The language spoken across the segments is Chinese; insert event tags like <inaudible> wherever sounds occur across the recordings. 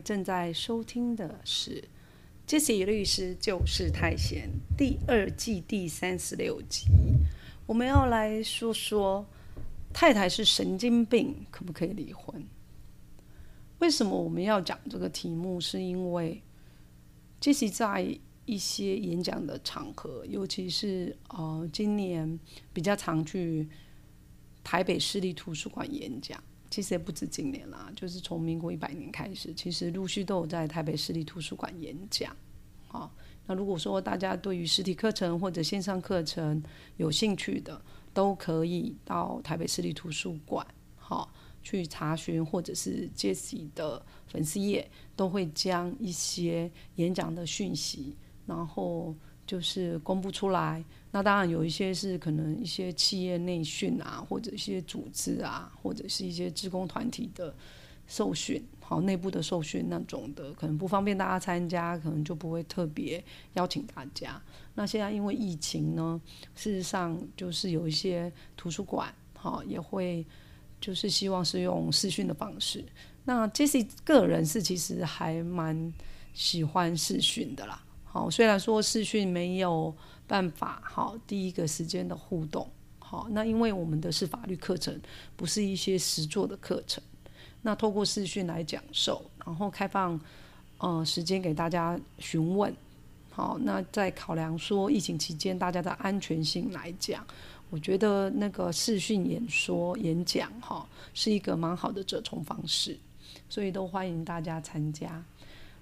正在收听的是《Jesse 律师就是太闲》第二季第三十六集。我们要来说说太太是神经病，可不可以离婚？为什么我们要讲这个题目？是因为 Jesse 在一些演讲的场合，尤其是呃今年比较常去台北市立图书馆演讲。其实也不止今年啦，就是从民国一百年开始，其实陆续都有在台北市立图书馆演讲。好，那如果说大家对于实体课程或者线上课程有兴趣的，都可以到台北市立图书馆，好去查询，或者是 Jesse 的粉丝页都会将一些演讲的讯息，然后就是公布出来。那当然有一些是可能一些企业内训啊，或者一些组织啊，或者是一些职工团体的受训，好内部的受训那种的，可能不方便大家参加，可能就不会特别邀请大家。那现在因为疫情呢，事实上就是有一些图书馆，好也会就是希望是用视讯的方式。那 Jesse 个人是其实还蛮喜欢视讯的啦。好，虽然说视讯没有。办法好，第一个时间的互动。好，那因为我们的是法律课程，不是一些实作的课程，那透过视讯来讲授，然后开放呃时间给大家询问，好，那在考量说疫情期间大家的安全性来讲，我觉得那个视讯演说演讲哈是一个蛮好的折冲方式，所以都欢迎大家参加。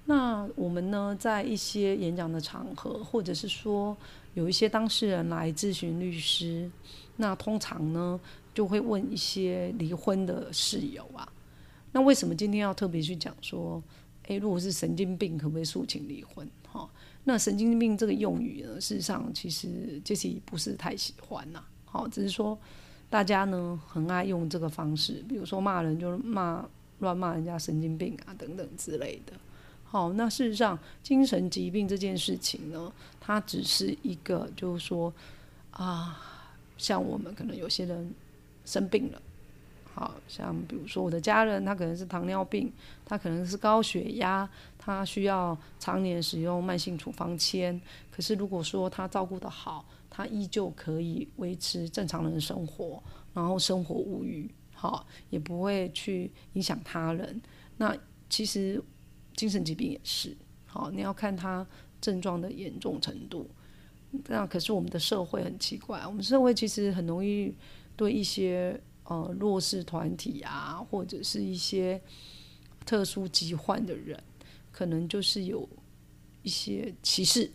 那我们呢，在一些演讲的场合，或者是说。有一些当事人来咨询律师，那通常呢就会问一些离婚的事由啊。那为什么今天要特别去讲说，诶，如果是神经病，可不可以诉请离婚？哈，那神经病这个用语呢，事实上其实杰西不是太喜欢呐。好，只是说大家呢很爱用这个方式，比如说骂人就骂乱骂人家神经病啊等等之类的。好，那事实上，精神疾病这件事情呢，它只是一个，就是说，啊，像我们可能有些人生病了，好像比如说我的家人，他可能是糖尿病，他可能是高血压，他需要常年使用慢性处方签。可是如果说他照顾的好，他依旧可以维持正常人的生活，然后生活无虞，好，也不会去影响他人。那其实。精神疾病也是，好，你要看他症状的严重程度。那可是我们的社会很奇怪，我们社会其实很容易对一些呃弱势团体啊，或者是一些特殊疾患的人，可能就是有一些歧视，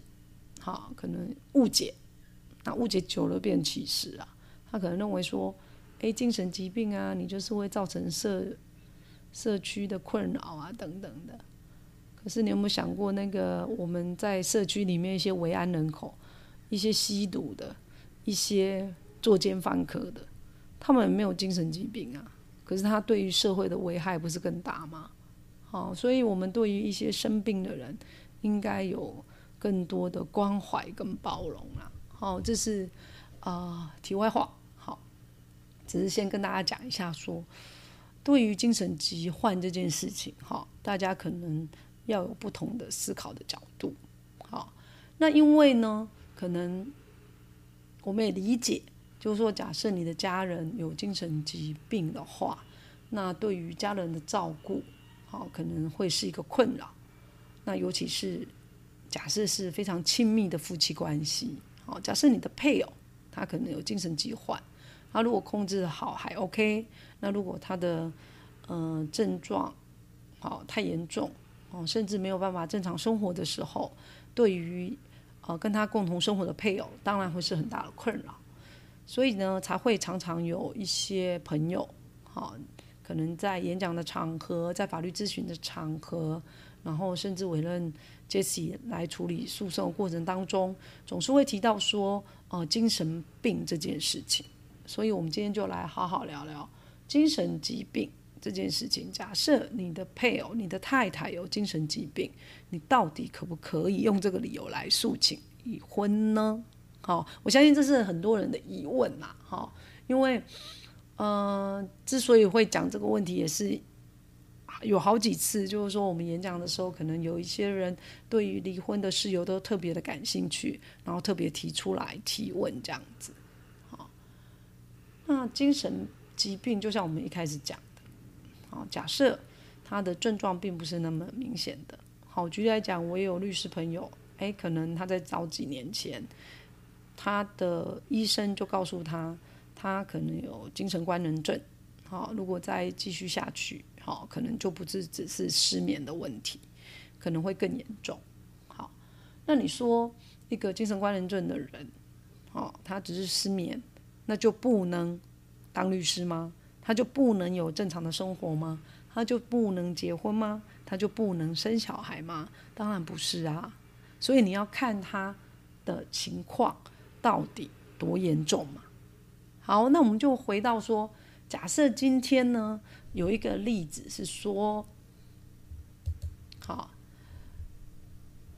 好，可能误解，那误解久了变歧视啊。他可能认为说，哎，精神疾病啊，你就是会造成社社区的困扰啊，等等的。可是你有没有想过，那个我们在社区里面一些维安人口，一些吸毒的，一些作奸犯科的，他们没有精神疾病啊，可是他对于社会的危害不是更大吗？好，所以我们对于一些生病的人，应该有更多的关怀跟包容啊。好，这是啊题外话。好，只是先跟大家讲一下，说对于精神疾患这件事情，哈，大家可能。要有不同的思考的角度，好，那因为呢，可能我们也理解，就是说，假设你的家人有精神疾病的话，那对于家人的照顾，好，可能会是一个困扰。那尤其是假设是非常亲密的夫妻关系，好，假设你的配偶他可能有精神疾患，他如果控制好还 OK，那如果他的嗯症状好太严重。哦，甚至没有办法正常生活的时候，对于呃跟他共同生活的配偶，当然会是很大的困扰。所以呢，才会常常有一些朋友，好，可能在演讲的场合，在法律咨询的场合，然后甚至委任 Jesse 来处理诉讼过程当中，总是会提到说，呃，精神病这件事情。所以，我们今天就来好好聊聊精神疾病这件事情。假设你的配偶、你的太太有精神疾病，你到底可不可以用这个理由来诉请离婚呢？好，我相信这是很多人的疑问呐。好，因为。嗯，之所以会讲这个问题，也是有好几次，就是说我们演讲的时候，可能有一些人对于离婚的事由都特别的感兴趣，然后特别提出来提问这样子。好，那精神疾病就像我们一开始讲的，好，假设他的症状并不是那么明显的，好，举例来讲，我也有律师朋友，哎，可能他在早几年前，他的医生就告诉他。他可能有精神官能症，好，如果再继续下去，好，可能就不是只是失眠的问题，可能会更严重。好，那你说一个精神官能症的人，好，他只是失眠，那就不能当律师吗？他就不能有正常的生活吗？他就不能结婚吗？他就不能生小孩吗？当然不是啊。所以你要看他的情况到底多严重嘛。好，那我们就回到说，假设今天呢有一个例子是说，好，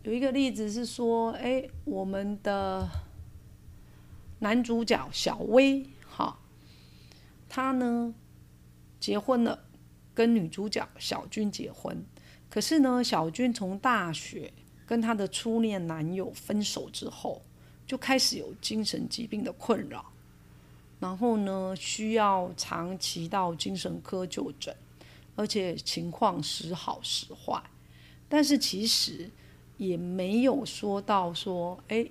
有一个例子是说，哎，我们的男主角小薇，他呢结婚了，跟女主角小军结婚，可是呢，小军从大学跟他的初恋男友分手之后，就开始有精神疾病的困扰。然后呢，需要长期到精神科就诊，而且情况时好时坏，但是其实也没有说到说，哎，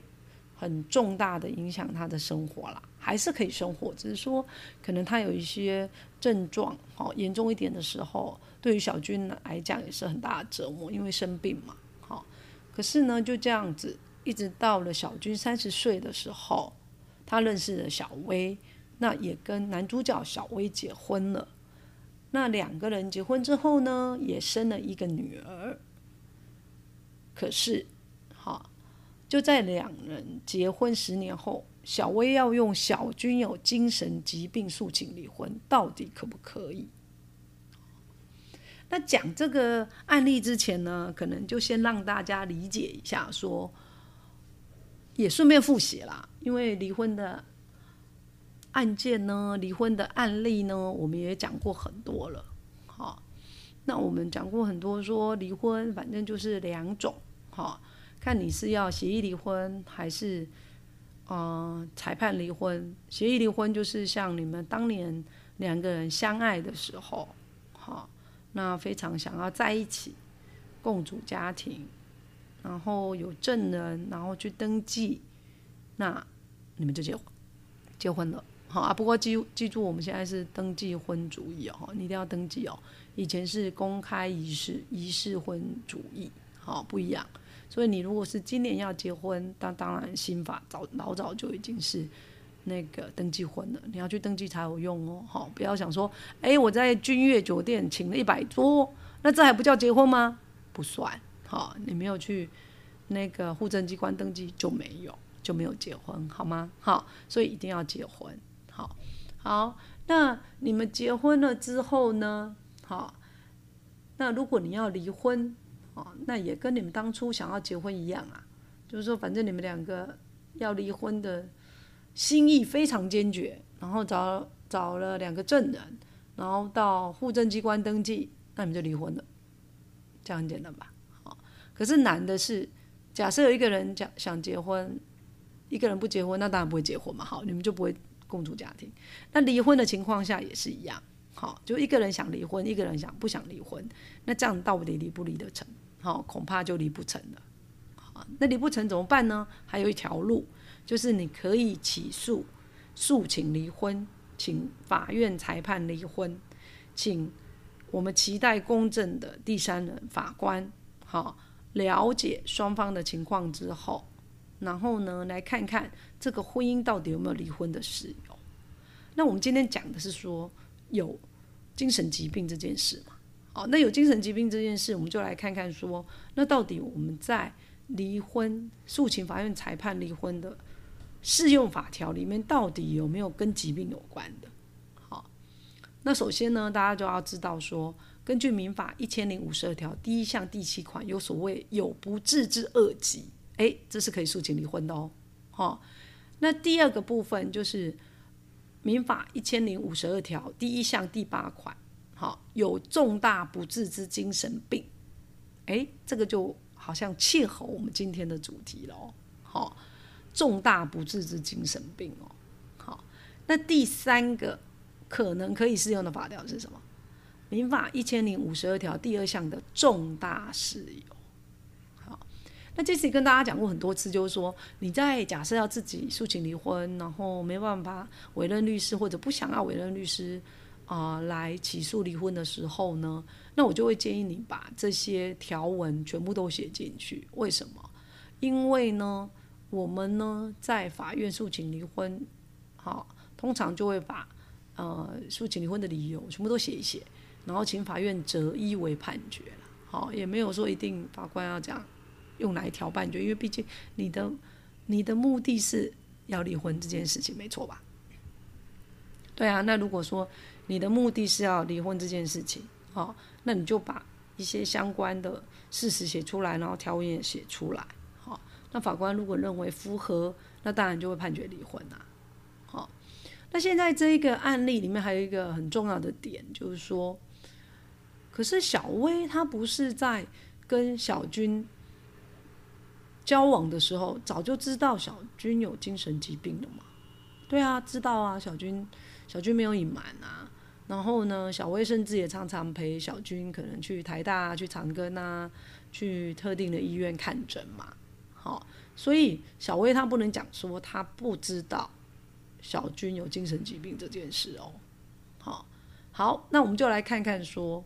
很重大的影响他的生活啦，还是可以生活，只是说可能他有一些症状，好严重一点的时候，对于小军来讲也是很大的折磨，因为生病嘛，好，可是呢就这样子，一直到了小军三十岁的时候，他认识了小薇。那也跟男主角小薇结婚了。那两个人结婚之后呢，也生了一个女儿。可是，好，就在两人结婚十年后，小薇要用小军有精神疾病诉请离婚，到底可不可以？那讲这个案例之前呢，可能就先让大家理解一下，说也顺便复习啦，因为离婚的。案件呢，离婚的案例呢，我们也讲过很多了。好，那我们讲过很多，说离婚反正就是两种，哈，看你是要协议离婚还是呃裁判离婚。协议离婚就是像你们当年两个人相爱的时候，好，那非常想要在一起，共组家庭，然后有证人，然后去登记，那你们就结结婚了。好啊，不过记记住，我们现在是登记婚主义哦，你一定要登记哦。以前是公开仪式仪式婚主义，好不一样。所以你如果是今年要结婚，那当然新法早老早就已经是那个登记婚了，你要去登记才有用哦。好，不要想说，哎，我在君悦酒店请了一百桌，那这还不叫结婚吗？不算。好，你没有去那个户政机关登记就没有就没有结婚，好吗？好，所以一定要结婚。好，好，那你们结婚了之后呢？好，那如果你要离婚，哦，那也跟你们当初想要结婚一样啊，就是说，反正你们两个要离婚的心意非常坚决，然后找找了两个证人，然后到户政机关登记，那你们就离婚了，这样很简单吧？好，可是难的是，假设有一个人想想结婚，一个人不结婚，那当然不会结婚嘛。好，你们就不会。共组家庭，那离婚的情况下也是一样，好，就一个人想离婚，一个人想不想离婚，那这样到底离不离得成？好，恐怕就离不成了。那离不成怎么办呢？还有一条路，就是你可以起诉诉请离婚，请法院裁判离婚，请我们期待公正的第三人法官，好，了解双方的情况之后。然后呢，来看看这个婚姻到底有没有离婚的事由。那我们今天讲的是说有精神疾病这件事嘛。好，那有精神疾病这件事，我们就来看看说，那到底我们在离婚诉请法院裁判离婚的适用法条里面，到底有没有跟疾病有关的？好，那首先呢，大家就要知道说，根据民法一千零五十二条第一项第七款，有所谓有不治之恶疾，诶，这是可以诉请离婚的哦。好，那第二个部分就是民法一千零五十二条第一项第八款。好，有重大不治之精神病，哎，这个就好像切合我们今天的主题了哦。好，重大不治之精神病哦。好，那第三个可能可以适用的法条是什么？民法一千零五十二条第二项的重大事由。那这次跟大家讲过很多次，就是说你在假设要自己诉请离婚，然后没办法委任律师，或者不想要委任律师。啊，来起诉离婚的时候呢，那我就会建议你把这些条文全部都写进去。为什么？因为呢，我们呢在法院诉请离婚，好，通常就会把呃诉请离婚的理由全部都写一写，然后请法院择一为判决。好，也没有说一定法官要讲用哪一条判决，因为毕竟你的你的目的是要离婚这件事情，没错吧？对啊，那如果说。你的目的是要离婚这件事情，好，那你就把一些相关的事实写出来，然后条文也写出来，好，那法官如果认为符合，那当然就会判决离婚啊，好，那现在这一个案例里面还有一个很重要的点，就是说，可是小薇她不是在跟小军交往的时候早就知道小军有精神疾病了嘛？对啊，知道啊，小军小军没有隐瞒啊。然后呢，小薇甚至也常常陪小军，可能去台大、去长庚啊，去特定的医院看诊嘛。好，所以小薇她不能讲说她不知道小军有精神疾病这件事哦。好，好，那我们就来看看说，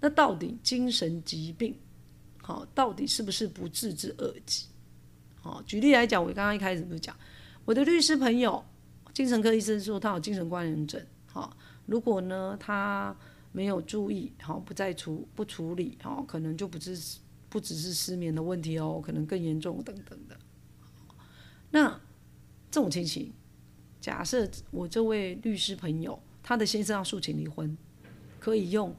那到底精神疾病，好，到底是不是不治之恶疾？好，举例来讲，我刚刚一开始不是讲，我的律师朋友，精神科医生说他有精神官能症，好。如果呢，他没有注意，好不再处不处理，好可能就不是不只是失眠的问题哦，可能更严重等等的。那这种情形，假设我这位律师朋友他的先生要诉请离婚，可以用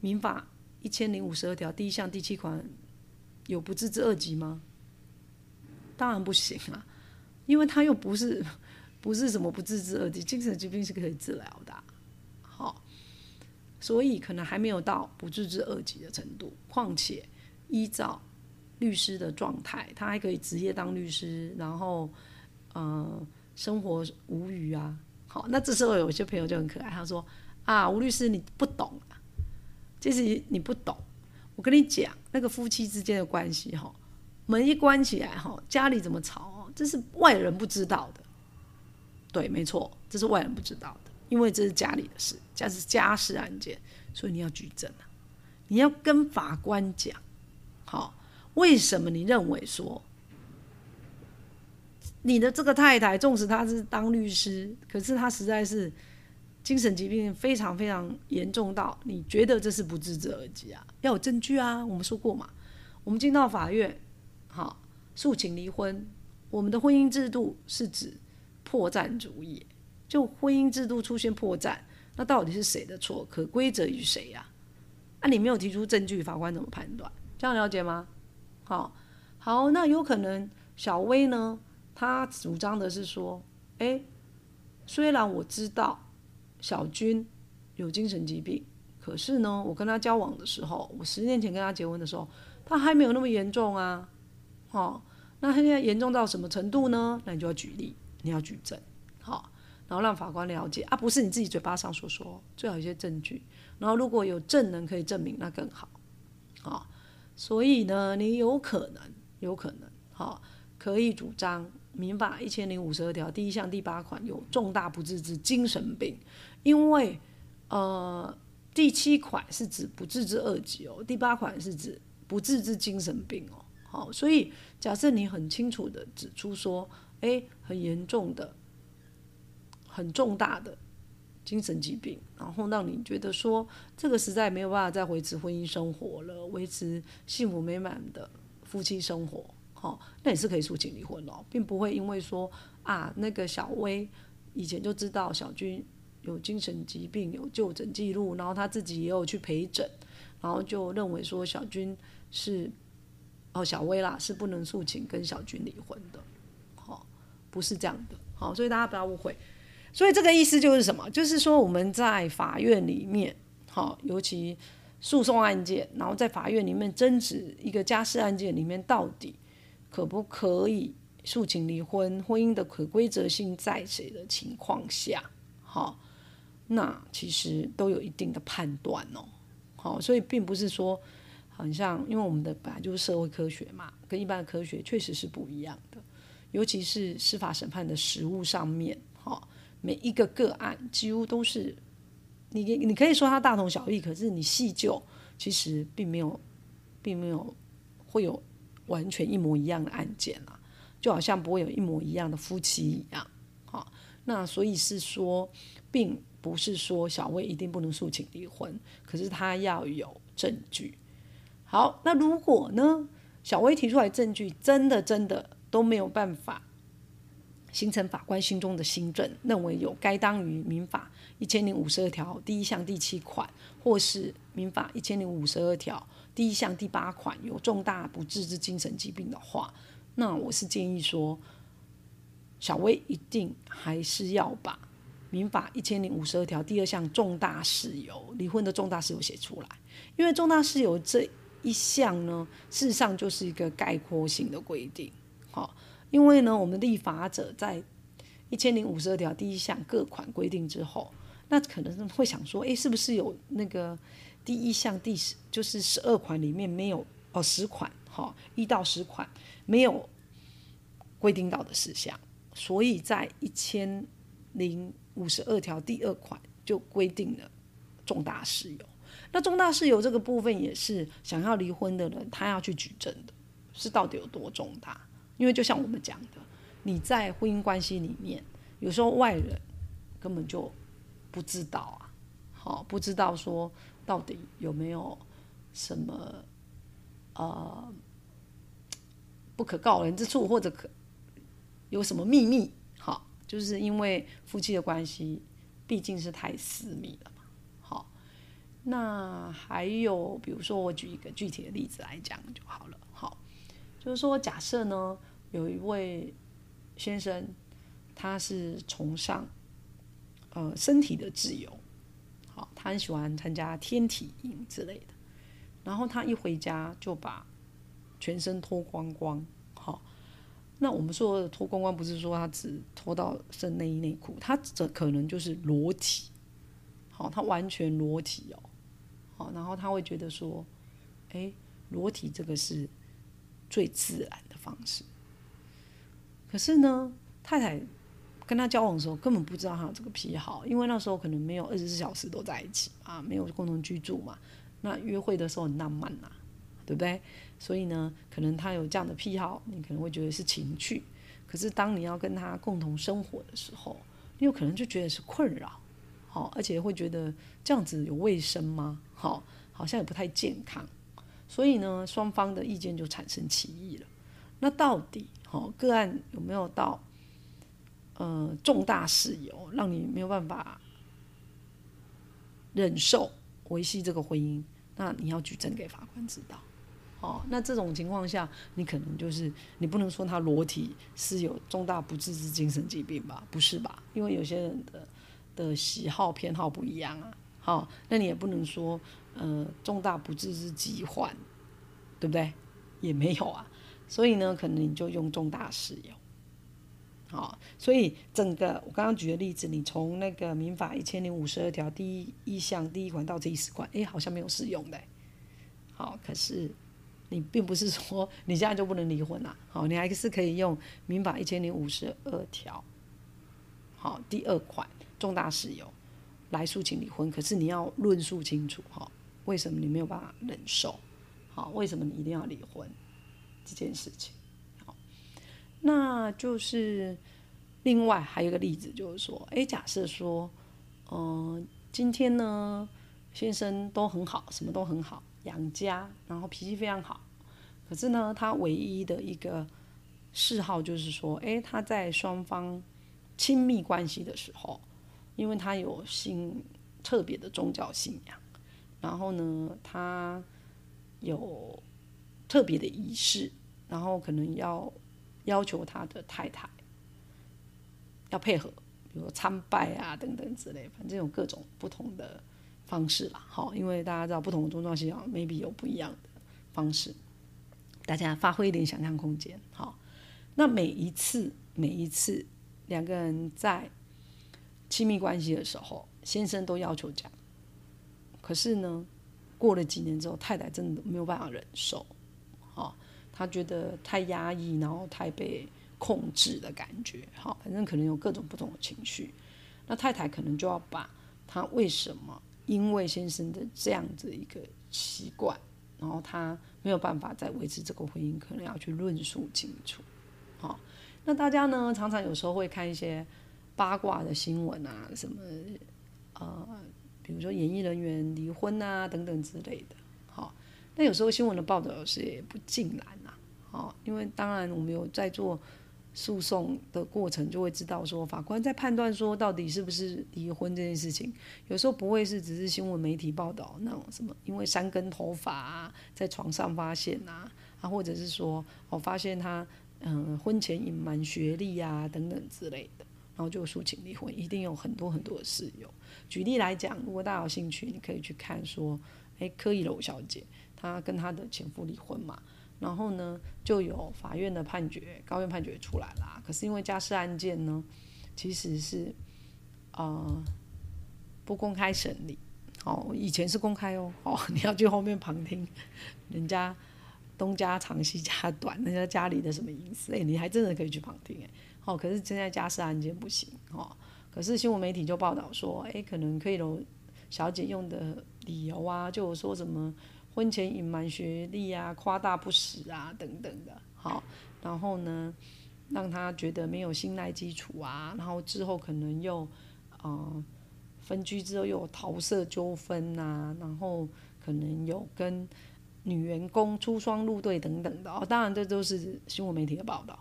民法一千零五十二条第一项第七款有不治之二疾吗？当然不行啊，因为他又不是 <laughs> 不是什么不治之二疾，精神疾病是可以治疗的。好所以可能还没有到不治之二疾的程度。况且依照律师的状态，他还可以职业当律师，然后呃生活无虞啊。好，那这时候有些朋友就很可爱，他说：“啊，吴律师你不懂，其实你不懂。我跟你讲，那个夫妻之间的关系哈，门一关起来哈，家里怎么吵，这是外人不知道的。对，没错，这是外人不知道的。”因为这是家里的事，家是家事案件，所以你要举证啊！你要跟法官讲，好，为什么你认为说你的这个太太，纵使她是当律师，可是她实在是精神疾病非常非常严重到你觉得这是不治之而疾啊？要有证据啊！我们说过嘛，我们进到法院，好，诉请离婚，我们的婚姻制度是指破绽主义。就婚姻制度出现破绽，那到底是谁的错？可归责于谁呀？啊，你没有提出证据，法官怎么判断？这样了解吗？好，<laughs> 好，那有可能小薇呢，她主张的是说，哎，虽然我知道小军有精神疾病，可是呢，我跟他交往的时候，我十年前跟他结婚的时候，他还没有那么严重啊。哦，那他现在严重到什么程度呢？那你就要举例，你要举证，好。然后让法官了解啊，不是你自己嘴巴上所说，最好一些证据。然后如果有证人可以证明，那更好。啊，所以呢，你有可能，有可能，好，可以主张民法一千零五十二条第一项第八款有重大不治之精神病，因为呃第七款是指不治之二级哦，第八款是指不治之精神病哦。好，所以假设你很清楚的指出说，哎，很严重的。很重大的精神疾病，然后让你觉得说这个实在没有办法再维持婚姻生活了，维持幸福美满的夫妻生活，好，那也是可以诉请离婚哦，并不会因为说啊那个小薇以前就知道小军有精神疾病有就诊记录，然后他自己也有去陪诊，然后就认为说小军是哦小薇啦是不能诉请跟小军离婚的，好，不是这样的，好，所以大家不要误会。所以这个意思就是什么？就是说我们在法院里面，好，尤其诉讼案件，然后在法院里面争执一个家事案件里面，到底可不可以诉请离婚？婚姻的可规则性在谁的情况下，好，那其实都有一定的判断哦。好，所以并不是说，好像因为我们的本来就是社会科学嘛，跟一般的科学确实是不一样的，尤其是司法审判的实务上面，哈。每一个个案几乎都是，你你可以说它大同小异，可是你细究，其实并没有，并没有会有完全一模一样的案件啊，就好像不会有一模一样的夫妻一样，好，那所以是说，并不是说小薇一定不能诉请离婚，可是他要有证据。好，那如果呢，小薇提出来证据真的真的都没有办法。形成法官心中的新政，认为有该当于民法一千零五十二条第一项第七款，或是民法一千零五十二条第一项第八款有重大不治之精神疾病的话，那我是建议说，小薇一定还是要把民法一千零五十二条第二项重大事由离婚的重大事由写出来，因为重大事由这一项呢，事实上就是一个概括性的规定，好。因为呢，我们立法者在一千零五十二条第一项各款规定之后，那可能会想说，哎，是不是有那个第一项第十就是十二款里面没有哦十款哈一到十款没有规定到的事项，所以在一千零五十二条第二款就规定了重大事由。那重大事由这个部分也是想要离婚的人他要去举证的，是到底有多重大？因为就像我们讲的，你在婚姻关系里面，有时候外人根本就不知道啊，好不知道说到底有没有什么呃不可告人之处，或者可有什么秘密，就是因为夫妻的关系毕竟是太私密了嘛，好，那还有比如说我举一个具体的例子来讲就好了，好，就是说假设呢。有一位先生，他是崇尚呃身体的自由，好，他很喜欢参加天体营之类的。然后他一回家就把全身脱光光，那我们说的脱光光，不是说他只脱到剩内衣内裤，他这可能就是裸体，好，他完全裸体哦，好，然后他会觉得说，哎，裸体这个是最自然的方式。可是呢，太太跟他交往的时候根本不知道他有这个癖好，因为那时候可能没有二十四小时都在一起啊，没有共同居住嘛。那约会的时候很浪漫呐，对不对？所以呢，可能他有这样的癖好，你可能会觉得是情趣。可是当你要跟他共同生活的时候，你有可能就觉得是困扰，好，而且会觉得这样子有卫生吗？好，好像也不太健康。所以呢，双方的意见就产生歧义了。那到底？好，个案有没有到呃重大事由，让你没有办法忍受维系这个婚姻？那你要举证给法官知道。哦，那这种情况下，你可能就是你不能说他裸体是有重大不治之精神疾病吧？不是吧？因为有些人的的喜好偏好不一样啊。好，那你也不能说呃重大不治之疾患，对不对？也没有啊。所以呢，可能你就用重大事由，好，所以整个我刚刚举的例子，你从那个民法一千零五十二条第一一项第一款到第十款，哎，好像没有适用的，好，可是你并不是说你现在就不能离婚啦，<laughs> 好，你还是可以用民法一千零五十二条，好，第二款重大事由来诉请离婚，可是你要论述清楚，哈，为什么你没有办法忍受，好，为什么你一定要离婚？这件事情，好，那就是另外还有一个例子，就是说，哎，假设说，嗯，今天呢，先生都很好，什么都很好，养家，然后脾气非常好。可是呢，他唯一的一个嗜好就是说，诶，他在双方亲密关系的时候，因为他有信特别的宗教信仰，然后呢，他有特别的仪式，然后可能要要求他的太太要配合。比如参拜啊等等之类，反正有各种不同的方式啦。好，因为大家知道不同的宗教信仰，maybe 有不一样的方式，大家发挥一点想象空间。好，那每一次每一次两个人在亲密关系的时候，先生都要求讲，可是呢，过了几年之后，太太真的没有办法忍受，好，她觉得太压抑，然后太被。控制的感觉，好，反正可能有各种不同的情绪。那太太可能就要把她为什么因为先生的这样子一个习惯，然后他没有办法再维持这个婚姻，可能要去论述清楚。好，那大家呢，常常有时候会看一些八卦的新闻啊，什么呃，比如说演艺人员离婚啊等等之类的。好，那有时候新闻的报道是也不尽然呐。好，因为当然我们有在做。诉讼的过程就会知道，说法官在判断说到底是不是离婚这件事情，有时候不会是只是新闻媒体报道那种什么，因为三根头发啊，在床上发现啊，啊，或者是说我发现他嗯婚前隐瞒学历啊等等之类的，然后就诉请离婚，一定有很多很多的事由。举例来讲，如果大家有兴趣，你可以去看说，哎，柯以柔小姐她跟她的前夫离婚嘛。然后呢，就有法院的判决，高院判决出来啦。可是因为家事案件呢，其实是呃不公开审理。哦，以前是公开哦，哦，<laughs> 你要去后面旁听，人家东家长西家短，人家家里的什么隐私，哎，你还真的可以去旁听，哎，哦，可是现在家事案件不行，哦，可是新闻媒体就报道说，哎，可能可以有小姐用的理由啊，就说什么。婚前隐瞒学历啊，夸大不实啊，等等的，好，然后呢，让他觉得没有信赖基础啊，然后之后可能又，呃，分居之后又有桃色纠纷呐，然后可能有跟女员工出双入对等等的哦，当然这都是新闻媒体的报道。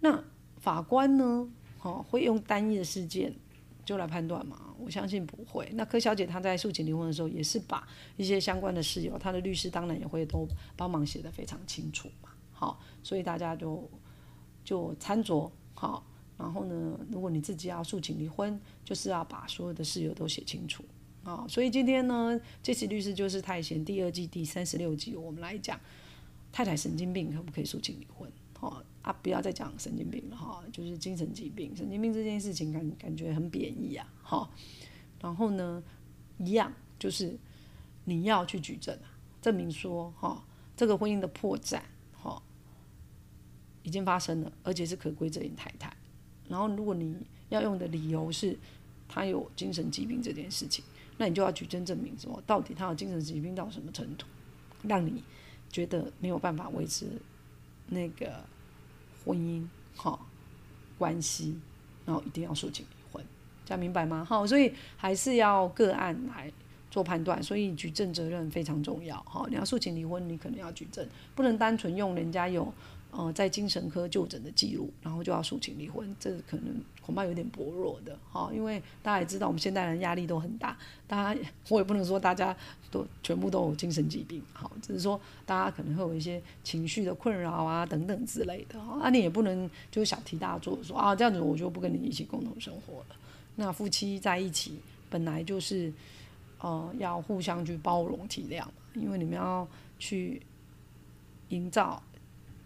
那法官呢，哦，会用单一的事件。就来判断嘛，我相信不会。那柯小姐她在诉请离婚的时候，也是把一些相关的事由，她的律师当然也会都帮忙写的非常清楚嘛。好，所以大家就就参酌好。然后呢，如果你自己要诉请离婚，就是要把所有的事由都写清楚啊。所以今天呢，这期律师就是太贤第二季第三十六集，我们来讲太太神经病可不可以诉请离婚？好啊，不要再讲神经病了哈，就是精神疾病。神经病这件事情感感觉很贬义啊，哈。然后呢，一样就是你要去举证，证明说哈，这个婚姻的破绽哈已经发生了，而且是可归责于太太。然后如果你要用的理由是他有精神疾病这件事情，那你就要举证证明说，到底他有精神疾病到什么程度，让你觉得没有办法维持那个。婚姻哈关系，然后一定要诉请离婚，这样明白吗？哈，所以还是要个案来做判断，所以举证责任非常重要。哈，你要诉请离婚，你可能要举证，不能单纯用人家有。呃，在精神科就诊的记录，然后就要诉请离婚，这可能恐怕有点薄弱的，哈，因为大家也知道，我们现代人压力都很大，大家我也不能说大家都全部都有精神疾病，好，只是说大家可能会有一些情绪的困扰啊等等之类的，啊，你也不能就小题大做，说啊这样子我就不跟你一起共同生活了。那夫妻在一起本来就是呃要互相去包容体谅，因为你们要去营造。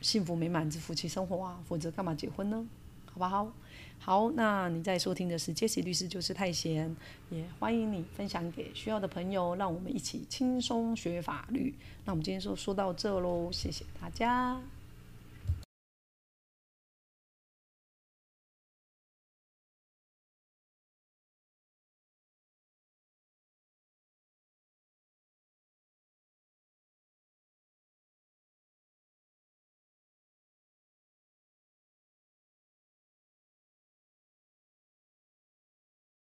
幸福美满之夫妻生活啊，否则干嘛结婚呢？好不好？好，那你在收听的是杰西律师就是太闲，也欢迎你分享给需要的朋友，让我们一起轻松学法律。那我们今天就说到这喽，谢谢大家。